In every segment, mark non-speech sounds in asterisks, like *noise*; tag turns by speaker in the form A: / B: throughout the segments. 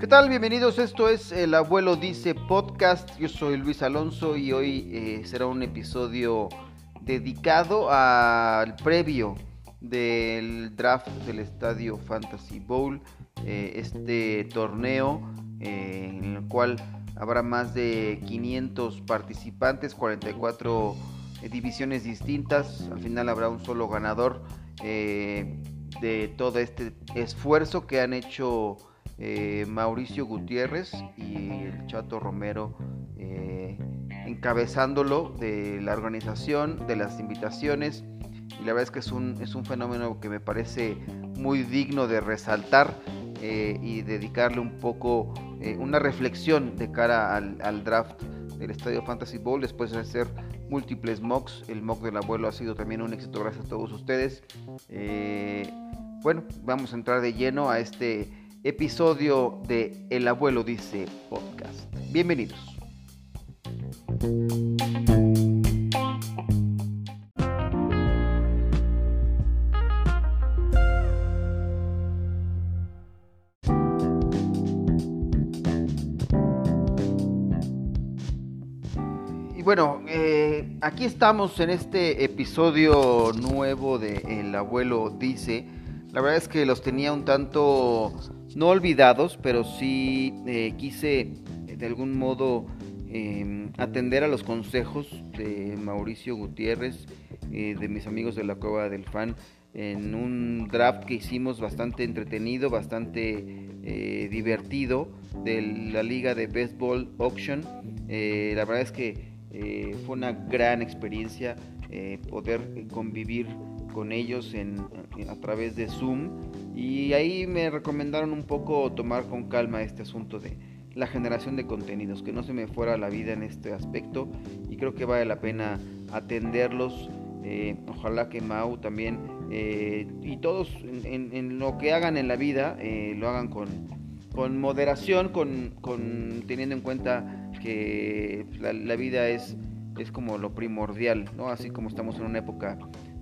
A: ¿Qué tal? Bienvenidos. Esto es El Abuelo Dice Podcast. Yo soy Luis Alonso y hoy eh, será un episodio dedicado al previo del draft del Estadio Fantasy Bowl. Eh, este torneo eh, en el cual habrá más de 500 participantes, 44 divisiones distintas. Al final habrá un solo ganador de todo este esfuerzo que han hecho eh, Mauricio Gutiérrez y el Chato Romero eh, encabezándolo de la organización, de las invitaciones. Y la verdad es que es un, es un fenómeno que me parece muy digno de resaltar eh, y dedicarle un poco una reflexión de cara al, draft del Estadio Fantasy Bowl después de hacer múltiples mocks. El mock del abuelo ha sido también un éxito gracias a todos ustedes. bueno, vamos a entrar de lleno a este episodio de El abuelo dice podcast. Bienvenidos. Bueno, eh, aquí estamos en este episodio nuevo de El abuelo dice. La verdad es que los tenía un tanto no olvidados, pero sí eh, quise eh, de algún modo em, atender a los consejos de Mauricio Gutiérrez, eh, de mis amigos de la Cueva del Fan, en un draft que hicimos bastante entretenido, bastante divertido de la liga de Baseball Auction. la verdad es que fue una gran experiencia poder convivir con ellos a través de Zoom y ahí me recomendaron un poco tomar con calma este asunto de la generación de contenidos, que no se me fuera la vida en este aspecto y creo que vale la pena atenderlos. Eh, ojalá que Mau también eh, y todos en, lo que hagan en la vida eh, lo hagan con, con moderación, con, con, teniendo en cuenta que la, vida es, es como lo primordial, ¿no? así como estamos en una época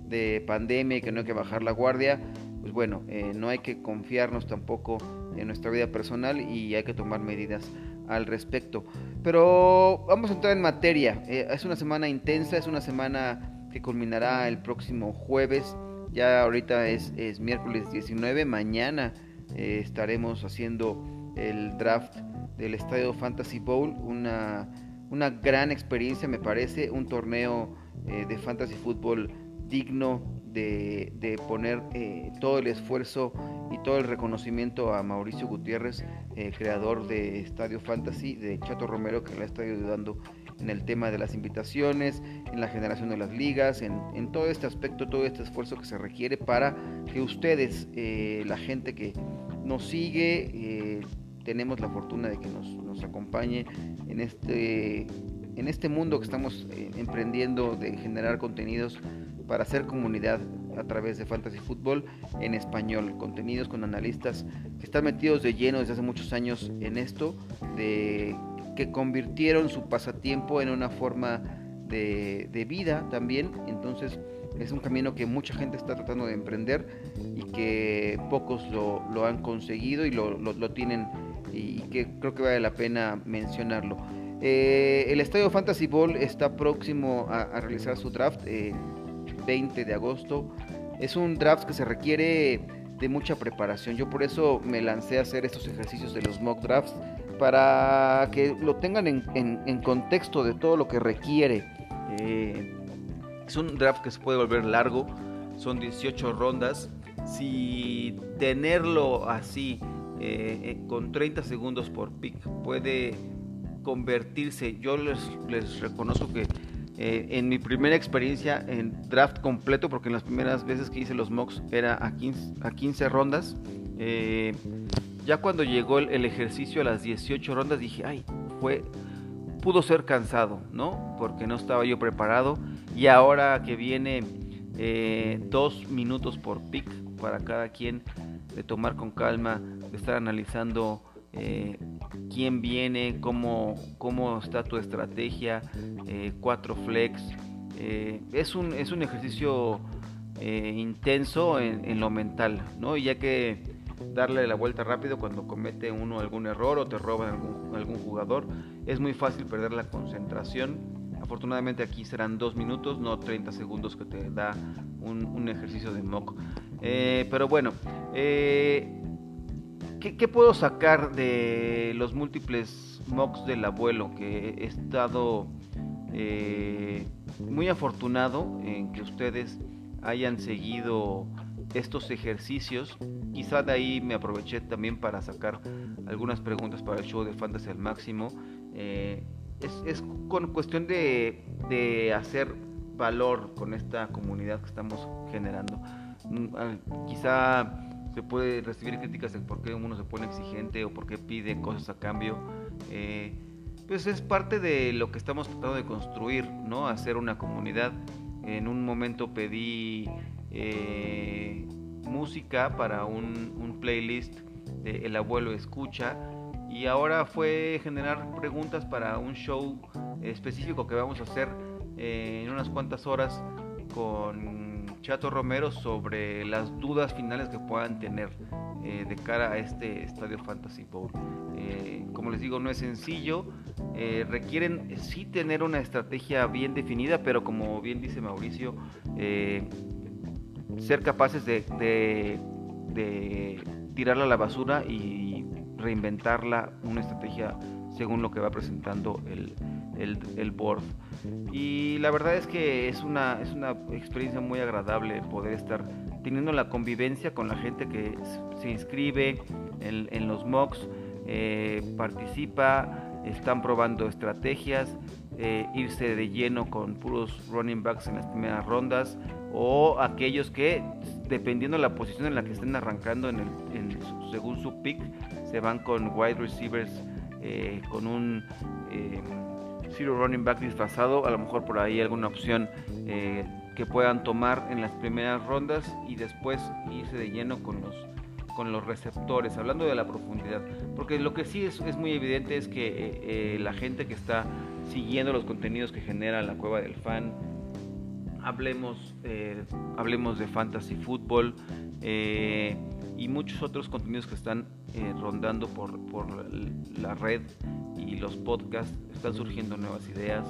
A: de pandemia y que no hay que bajar la guardia, pues bueno, eh, no hay que confiarnos tampoco en nuestra vida personal y hay que tomar medidas al respecto. Pero vamos a entrar en materia. Eh, es una semana intensa, es una semana que culminará el próximo jueves. Ya ahorita es, miércoles 19, mañana eh, estaremos haciendo el draft del Estadio Fantasy Bowl, una, una gran experiencia me parece, un torneo de fantasy fútbol digno de, poner eh, todo el esfuerzo y todo el reconocimiento a Mauricio Gutiérrez, eh, creador de Estadio Fantasy, de Chato Romero, que le ha estado ayudando en el tema de las invitaciones, en la generación de las ligas, en, todo este aspecto, todo este esfuerzo que se requiere para que ustedes, eh, la gente que nos sigue, tenemos la fortuna de que nos, nos acompañe en este, en este mundo que estamos emprendiendo de generar contenidos para hacer comunidad a través de Fantasy Football en español, contenidos con analistas que están metidos de lleno desde hace muchos años en esto, de que convirtieron su pasatiempo en una forma de, vida también, entonces es un camino que mucha gente está tratando de emprender y que pocos lo, han conseguido y lo, tienen y que creo que vale la pena mencionarlo. Eh, el Estadio Fantasy Ball está próximo a, realizar su draft. Eh, 20 de agosto. Es un draft que se requiere de mucha preparación. Yo por eso me lancé a hacer estos ejercicios de los mock drafts para que lo tengan en, contexto de todo lo que requiere. Eh, es un draft que se puede volver largo, son 18 rondas. Si tenerlo así, eh, eh, con 30 segundos por pick, puede convertirse, yo les, reconozco que eh, en mi primera experiencia en draft completo, porque en las primeras veces que hice los mocks era a 15, a 15 rondas, ya cuando llegó el, ejercicio a las 18 rondas dije, ay, fue, pudo ser cansado, ¿no? Porque no estaba yo preparado y ahora que viene eh, dos minutos por pick para cada quien, de tomar con calma, estar analizando eh, quién viene, cómo, cómo está tu estrategia, eh, cuatro flex. Eh, es, un, es un ejercicio intenso en, lo mental, ¿no? Y ya que darle la vuelta rápido cuando comete uno algún error o te roba algún, algún jugador, es muy fácil perder la concentración. Afortunadamente aquí serán dos minutos, no 30 segundos que te da un, ejercicio de mock. Pero bueno, eh, ¿qué, puedo sacar de los múltiples mocks del abuelo que he estado eh, muy afortunado en que ustedes hayan seguido estos ejercicios. Quizá de ahí me aproveché también para sacar algunas preguntas para el show de Fantasy al máximo. Eh, es, con cuestión de, de, hacer valor con esta comunidad que estamos generando. Mm, quizá se puede recibir críticas de por qué uno se pone exigente o por qué pide cosas a cambio. Eh, pues es parte de lo que estamos tratando de construir, ¿no? Hacer una comunidad. En un momento pedí eh, música para un, playlist de El abuelo escucha y ahora fue generar preguntas para un show específico que vamos a hacer eh, en unas cuantas horas con Chato Romero sobre las dudas finales que puedan tener eh, de cara a este Estadio Fantasy Bowl. Eh, como les digo, no es sencillo, eh, requieren sí tener una estrategia bien definida, pero como bien dice Mauricio, ser capaces de, de, tirarla a la basura y reinventarla una estrategia según lo que va presentando el, el, board. Y la verdad es que es una, es una experiencia muy agradable poder estar teniendo la convivencia con la gente que se inscribe en, los mocks, eh, participa, están probando estrategias, eh, irse de lleno con puros running backs en las primeras rondas o aquellos que dependiendo de la posición en la que estén arrancando en el, según su pick se van con wide receivers eh, con un zero running back disfrazado a lo mejor por ahí alguna opción que puedan tomar en las primeras rondas y después irse de lleno con los con los receptores, hablando de la profundidad, porque lo que sí es, es muy evidente es que eh, eh, la gente que está siguiendo los contenidos que genera la cueva del fan, hablemos, eh, hablemos de fantasy fútbol y muchos otros contenidos que están rondando por, por la red y los podcasts, están surgiendo nuevas ideas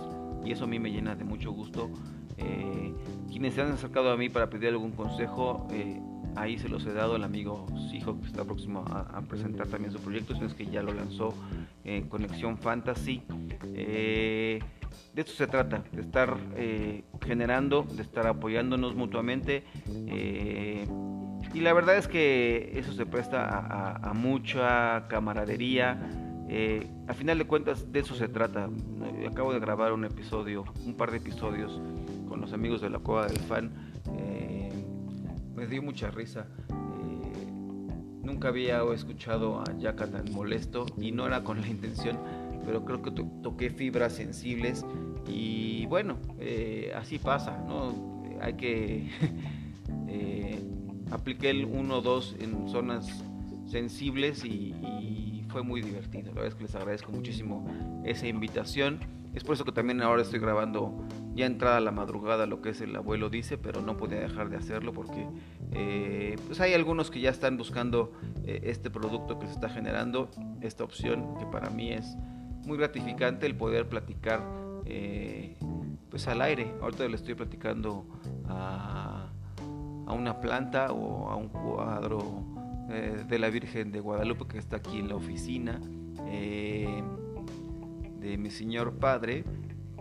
A: y eso a mí me llena de mucho gusto eh, quienes se han acercado a mí para pedir algún consejo, eh, ahí se los he dado al amigo Sijo que está próximo a, presentar también su proyecto, es que ya lo lanzó en Conexión Fantasy. Eh, de esto se trata, de estar generando, de estar apoyándonos mutuamente. Y la verdad es que eso se presta a mucha camaradería, eh, a final de cuentas de eso se trata. Eh, acabo de grabar un episodio, un par de episodios con los amigos de la Cueva del Fan. Eh, me dio mucha risa. nunca había escuchado a Yaka tan molesto y no era con la intención, pero creo que toqué fibras sensibles y bueno, así pasa, ¿no? Hay que *laughs* apliqué el 1-2 en zonas sensibles y fue muy divertido. La verdad es que les agradezco muchísimo esa invitación. Es por eso que también ahora estoy grabando ya entrada la madrugada lo que es el abuelo dice, pero no podía dejar de hacerlo porque eh, pues hay algunos que ya están buscando eh, este producto que se está generando, esta opción que para mí es muy gratificante el poder platicar eh, pues al aire. Ahorita le estoy platicando a, a una planta o a un cuadro eh, de la Virgen de Guadalupe que está aquí en la oficina eh, de mi señor padre.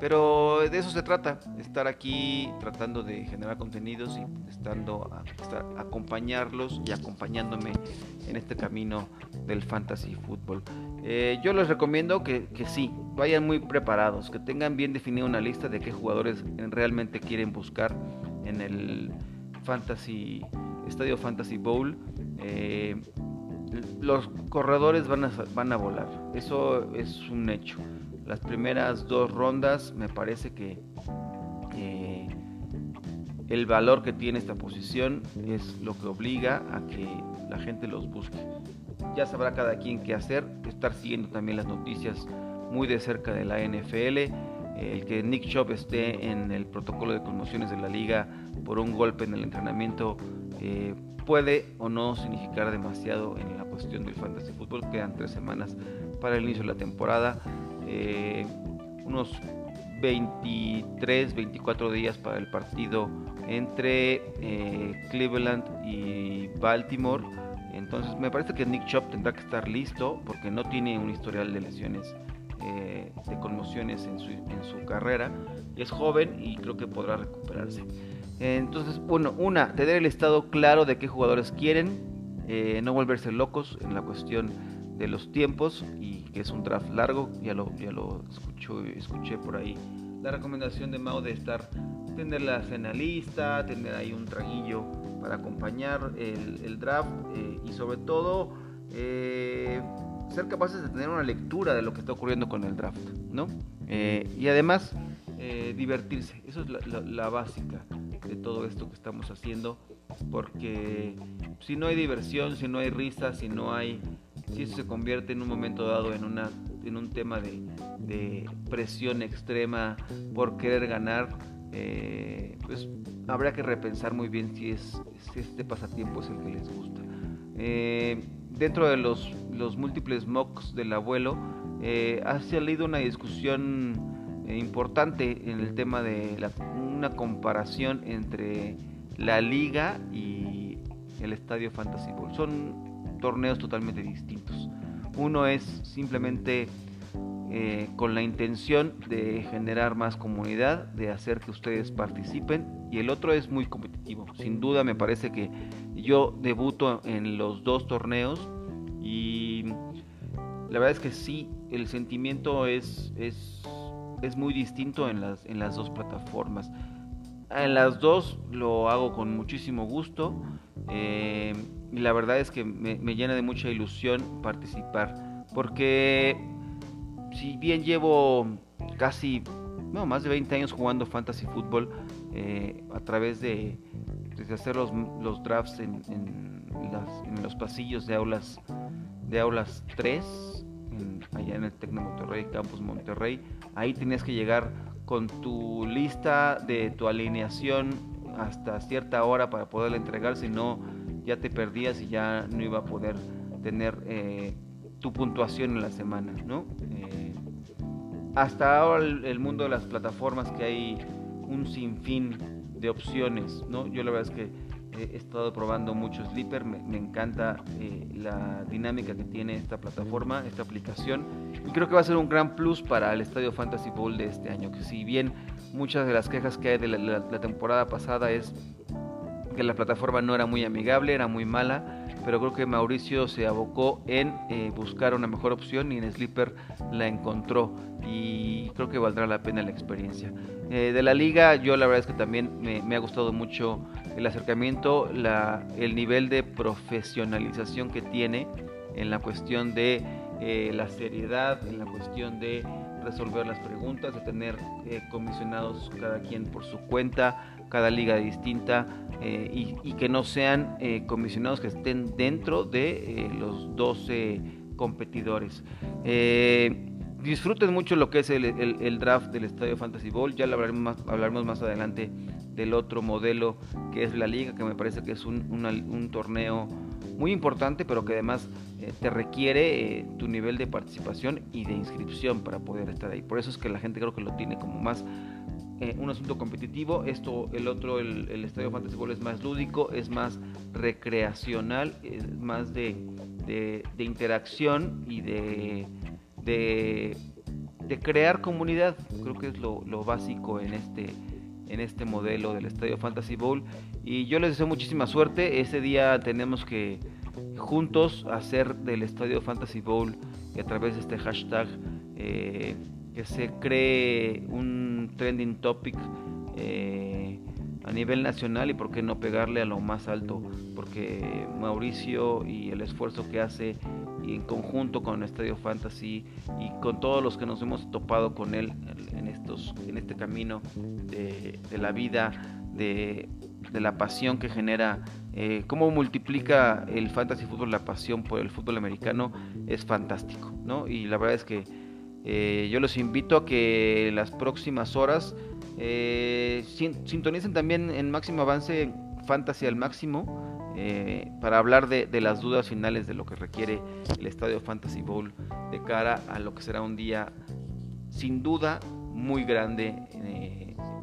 A: Pero de eso se trata, estar aquí tratando de generar contenidos y estando a, acompañarlos y acompañándome en este camino del fantasy fútbol. Eh, yo les recomiendo que, que, sí, vayan muy preparados, que tengan bien definida una lista de qué jugadores realmente quieren buscar en el fantasy estadio fantasy bowl eh, los corredores van a, van a volar. Eso es un hecho. Las primeras dos rondas me parece que el valor que tiene esta posición es lo que obliga a que la gente los busque. Ya sabrá cada quien qué hacer, estar siguiendo también las noticias muy de cerca de la NFL. El que Nick Chubb esté en el protocolo de conmociones de la liga por un golpe en el entrenamiento eh, puede o no significar demasiado en la cuestión del fantasy fútbol. Quedan tres semanas para el inicio de la temporada, eh, unos 23, 24 días para el partido entre eh, Cleveland y Baltimore. Entonces me parece que Nick Chubb tendrá que estar listo porque no tiene un historial de lesiones, eh, de conmociones en su, en su carrera. Es joven y creo que podrá recuperarse. Entonces, bueno, una, tener el estado claro de qué jugadores quieren, eh, no volverse locos en la cuestión de los tiempos y que es un draft largo, ya lo, ya lo escucho, escuché por ahí. La recomendación de Mao de estar, tener la cena lista, tener ahí un traguillo para acompañar el, draft eh, y sobre todo eh, ser capaces de tener una lectura de lo que está ocurriendo con el draft, ¿no? y además divertirse, eso es la básica de todo esto que estamos haciendo, porque si no hay diversión, si no hay risa, si no hay, si eso se convierte en un momento dado en una en un tema de, presión extrema por querer ganar, eh, pues habrá que repensar muy bien si es si este pasatiempo es el que les gusta. Eh, dentro de los, los múltiples mocks del abuelo, eh, ha salido una discusión importante en el tema de la, una comparación entre la liga y el estadio Fantasy Bowl. Son torneos totalmente distintos. Uno es simplemente eh, con la intención de generar más comunidad, de hacer que ustedes participen, y el otro es muy competitivo. Sin duda me parece que yo debuto en los dos torneos y la verdad es que sí, el sentimiento es, es es muy distinto en las, en las dos plataformas. En las dos lo hago con muchísimo gusto eh, y la verdad es que me, llena de mucha ilusión participar porque si bien llevo casi no, más de 20 años jugando fantasy fútbol eh, a través de, hacer los, los drafts en, en, los pasillos de aulas de aulas 3 allá en el Tecno Monterrey, Campus Monterrey Ahí tenías que llegar con tu lista de tu alineación hasta cierta hora para poderla entregar, si no ya te perdías y ya no iba a poder tener eh, tu puntuación en la semana, ¿no? Eh, hasta ahora el, mundo de las plataformas que hay un sinfín de opciones, ¿no? Yo la verdad es que he estado probando mucho Sleeper, me, encanta eh, la dinámica que tiene esta plataforma, esta aplicación, y creo que va a ser un gran plus para el Estadio Fantasy Bowl de este año, que si bien muchas de las quejas que hay de la, temporada pasada es que la plataforma no era muy amigable, era muy mala, pero creo que Mauricio se abocó en eh, buscar una mejor opción y en Sleeper la encontró y creo que valdrá la pena la experiencia. Eh, de la liga yo la verdad es que también me, ha gustado mucho el acercamiento, la, el nivel de profesionalización que tiene en la cuestión de eh, la seriedad, en la cuestión de resolver las preguntas, de tener eh, comisionados cada quien por su cuenta, cada liga distinta y, y, que no sean comisionados que estén dentro de los 12 competidores disfruten mucho lo que es el, draft del Estadio Fantasy Bowl. Ya hablaremos más, hablaremos más adelante del otro modelo que es la liga, que me parece que es un, torneo muy importante, pero que además eh, te requiere eh, tu nivel de participación y de inscripción para poder estar ahí. Por eso es que la gente creo que lo tiene como más eh, un asunto competitivo. Esto, el otro, el, Estadio Fantasy Bowl es más lúdico, es más recreacional, es más de, de interacción y de de, crear comunidad. Creo que es lo, básico en este, en este modelo del Estadio Fantasy Bowl. Y yo les deseo muchísima suerte. Ese día tenemos que juntos hacer del Estadio Fantasy Bowl y a través de este hashtag eh, que se cree un trending topic. Eh, a nivel nacional y por qué no pegarle a lo más alto, porque Mauricio y el esfuerzo que hace y en conjunto con Estadio Fantasy y con todos los que nos hemos topado con él en, estos, en este camino de, la vida, de, la pasión que genera, eh, cómo multiplica el fantasy fútbol la pasión por el fútbol americano, es fantástico, ¿no? Y la verdad es que Eh, yo los invito a que las próximas horas eh, sintonicen también en Máximo Avance Fantasy al Máximo para hablar de, las dudas finales de lo que requiere el Estadio Fantasy Bowl de cara a lo que será un día sin duda muy grande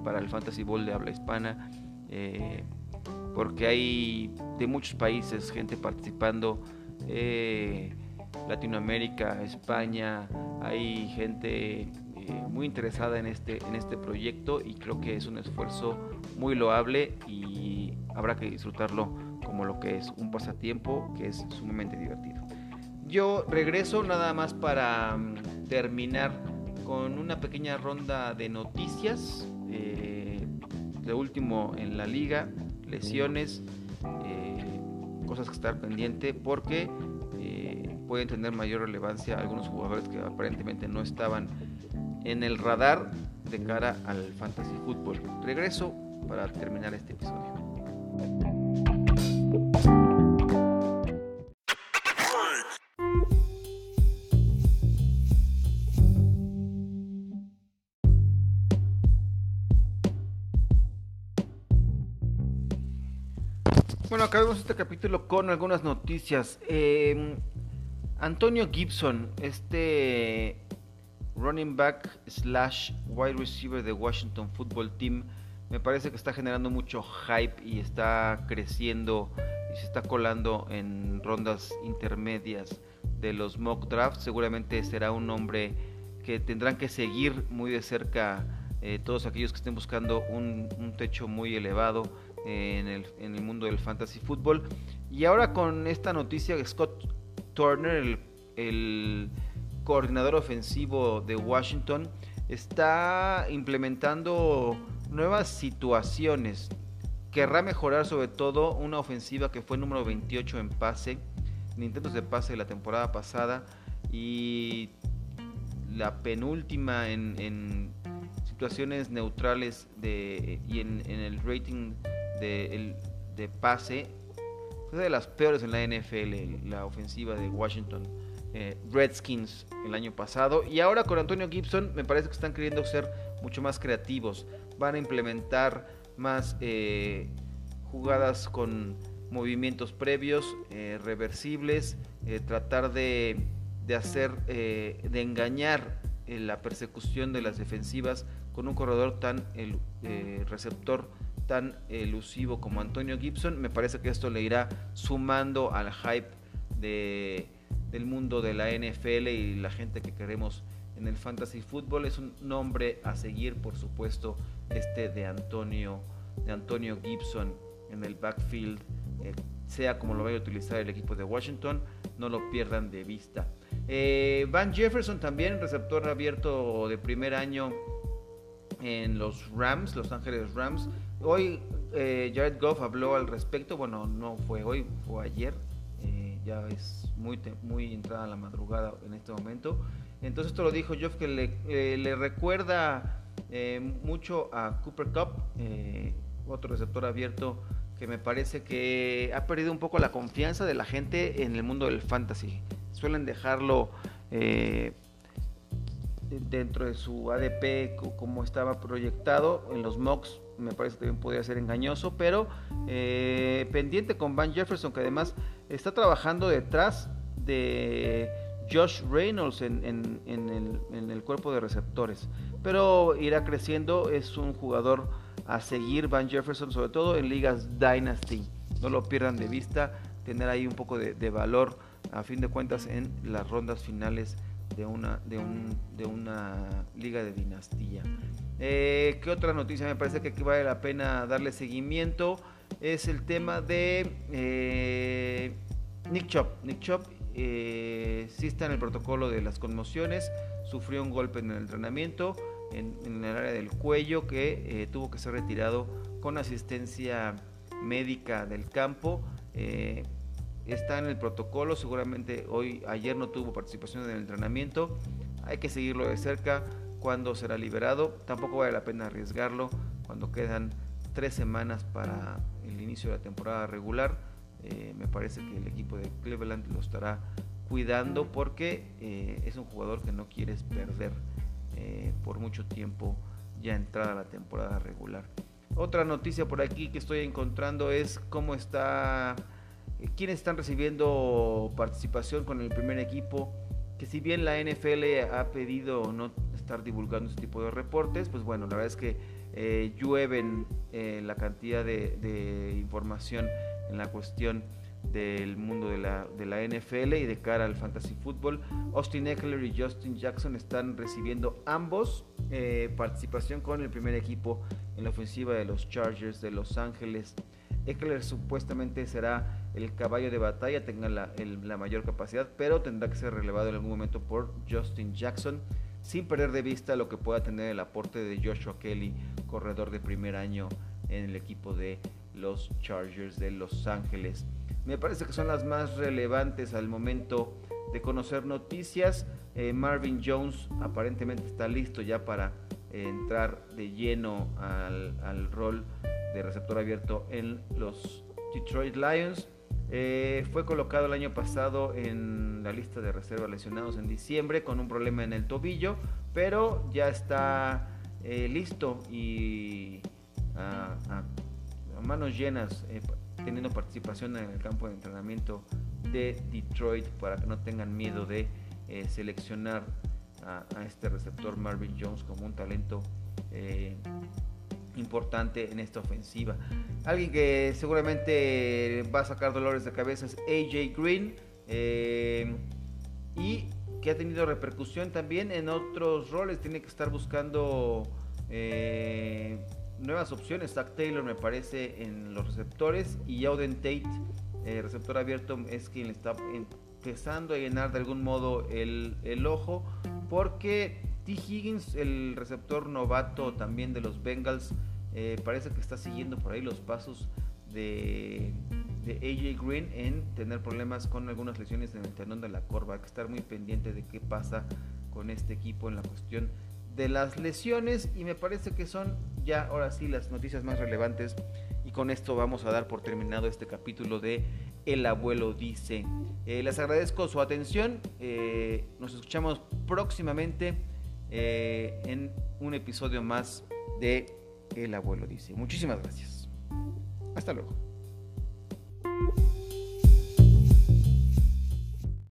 A: para el Fantasy Bowl de habla hispana porque hay de muchos países gente participando, eh, Latinoamérica, España, hay gente eh, muy interesada en este, en este proyecto y creo que es un esfuerzo muy loable y habrá que disfrutarlo como lo que es un pasatiempo que es sumamente divertido. Yo regreso nada más para mm, terminar con una pequeña ronda de noticias. Eh, de último en la liga, lesiones, eh, cosas que estar pendiente porque eh, pueden tener mayor relevancia algunos jugadores que aparentemente no estaban en el radar de cara al fantasy fútbol. Regreso para terminar este episodio. Bueno, acabemos este capítulo con algunas noticias. Em, Antonio Gibson, este running back slash wide receiver de Washington Football Team, me parece que está generando mucho hype y está creciendo y se está colando en rondas intermedias de los mock drafts. Seguramente será un hombre que tendrán que seguir muy de cerca eh, todos aquellos que estén buscando un, un techo muy elevado en el, en el mundo del fantasy fútbol. Y ahora con esta noticia, Scott Turner, el, coordinador ofensivo de Washington, está implementando nuevas situaciones. Querrá mejorar sobre todo una ofensiva que fue número 28 en pase, en intentos de pase de la temporada pasada y la penúltima en, situaciones neutrales de, y en, en el rating de, de pase fue de las peores en la NFL, la ofensiva de Washington eh, Redskins el año pasado. Y ahora con Antonio Gibson me parece que están queriendo ser mucho más creativos. Van a implementar más eh, jugadas con movimientos previos, eh, reversibles, tratar de, de hacer, de engañar la persecución de las defensivas con un corredor tan el receptor tan elusivo como Antonio Gibson, me parece que esto le irá sumando al hype de, del mundo de la NFL y la gente que queremos en el fantasy fútbol. Es un nombre a seguir, por supuesto, este de Antonio, de Antonio Gibson en el backfield, eh, sea como lo vaya a utilizar el equipo de Washington, no lo pierdan de vista. Eh, Van Jefferson también, receptor abierto de primer año en los Rams, Los Ángeles Rams. Hoy eh, Jared Goff habló al respecto, bueno, no fue hoy, fue ayer, eh, ya es muy, muy entrada la madrugada en este momento. Entonces esto lo dijo Geoff que le, eh, recuerda mucho a Cooper Cup, otro receptor abierto que me parece que ha perdido un poco la confianza de la gente en el mundo del fantasy. Suelen dejarlo dentro de su ADP como estaba proyectado en los mocks me parece que también podría ser engañoso pero eh, pendiente con Van Jefferson que además está trabajando detrás de Josh Reynolds en, el, en, el, cuerpo de receptores. Pero irá creciendo es un jugador a seguir Van Jefferson sobre todo en ligas Dynasty. No lo pierdan de vista tener ahí un poco de, de valor a fin de cuentas en las rondas finales de una, de, un, de una liga de dinastía. Eh, ¿Qué otra noticia me parece que aquí vale la pena darle seguimiento? Es el tema de eh, Nick Chop. Nick Chop eh, sí está en el protocolo de las conmociones, sufrió un golpe en el entrenamiento, en, en el área del cuello, que eh, tuvo que ser retirado con asistencia médica del campo está en el protocolo, seguramente hoy, ayer no tuvo participación en el entrenamiento, hay que seguirlo de cerca cuando será liberado, tampoco vale la pena arriesgarlo cuando quedan tres semanas para el inicio de la temporada regular, eh, me parece que el equipo de Cleveland lo estará cuidando porque eh, es un jugador que no quieres perder eh, por mucho tiempo ya entrada la temporada regular. Otra noticia por aquí que estoy encontrando es cómo está, quiénes están recibiendo participación con el primer equipo. Que si bien la NFL ha pedido no estar divulgando este tipo de reportes, pues bueno, la verdad es que eh, llueven eh, la cantidad de, información en la cuestión del mundo de la, de la, NFL y de cara al fantasy football. Austin Eckler y Justin Jackson están recibiendo ambos eh, participación con el primer equipo en la ofensiva de los Chargers de Los Ángeles. Eckler supuestamente será el caballo de batalla, tenga la, mayor capacidad, pero tendrá que ser relevado en algún momento por Justin Jackson, sin perder de vista lo que pueda tener el aporte de Joshua Kelly, corredor de primer año en el equipo de los Chargers de Los Ángeles. Me parece que son las más relevantes al momento de conocer noticias. Eh, Marvin Jones aparentemente está listo ya para entrar de lleno al, rol de receptor abierto en los Detroit Lions. Eh, fue colocado el año pasado en la lista de reserva lesionados en diciembre con un problema en el tobillo, pero ya está listo y a, manos llenas teniendo participación en el campo de entrenamiento de Detroit para que no tengan miedo de eh, seleccionar a, este receptor Marvin Jones como un talento eh, importante en esta ofensiva. Alguien que seguramente va a sacar dolores de cabeza es AJ Green eh, y que ha tenido repercusión también en otros roles. Tiene que estar buscando nuevas opciones. Zach Taylor me parece en los receptores y Auden Tate, receptor abierto, es quien le está empezando a llenar de algún modo el, ojo porque T. Higgins, el receptor novato también de los Bengals, eh, parece que está siguiendo por ahí los pasos de, de, AJ Green en tener problemas con algunas lesiones en el tendón de la corva. Hay que estar muy pendiente de qué pasa con este equipo en la cuestión de las lesiones y me parece que son ya ahora sí las noticias más relevantes y con esto vamos a dar por terminado este capítulo de El abuelo dice. Eh, les agradezco su atención, eh, nos escuchamos próximamente eh, en un episodio más de El abuelo dice. Muchísimas gracias. Hasta luego.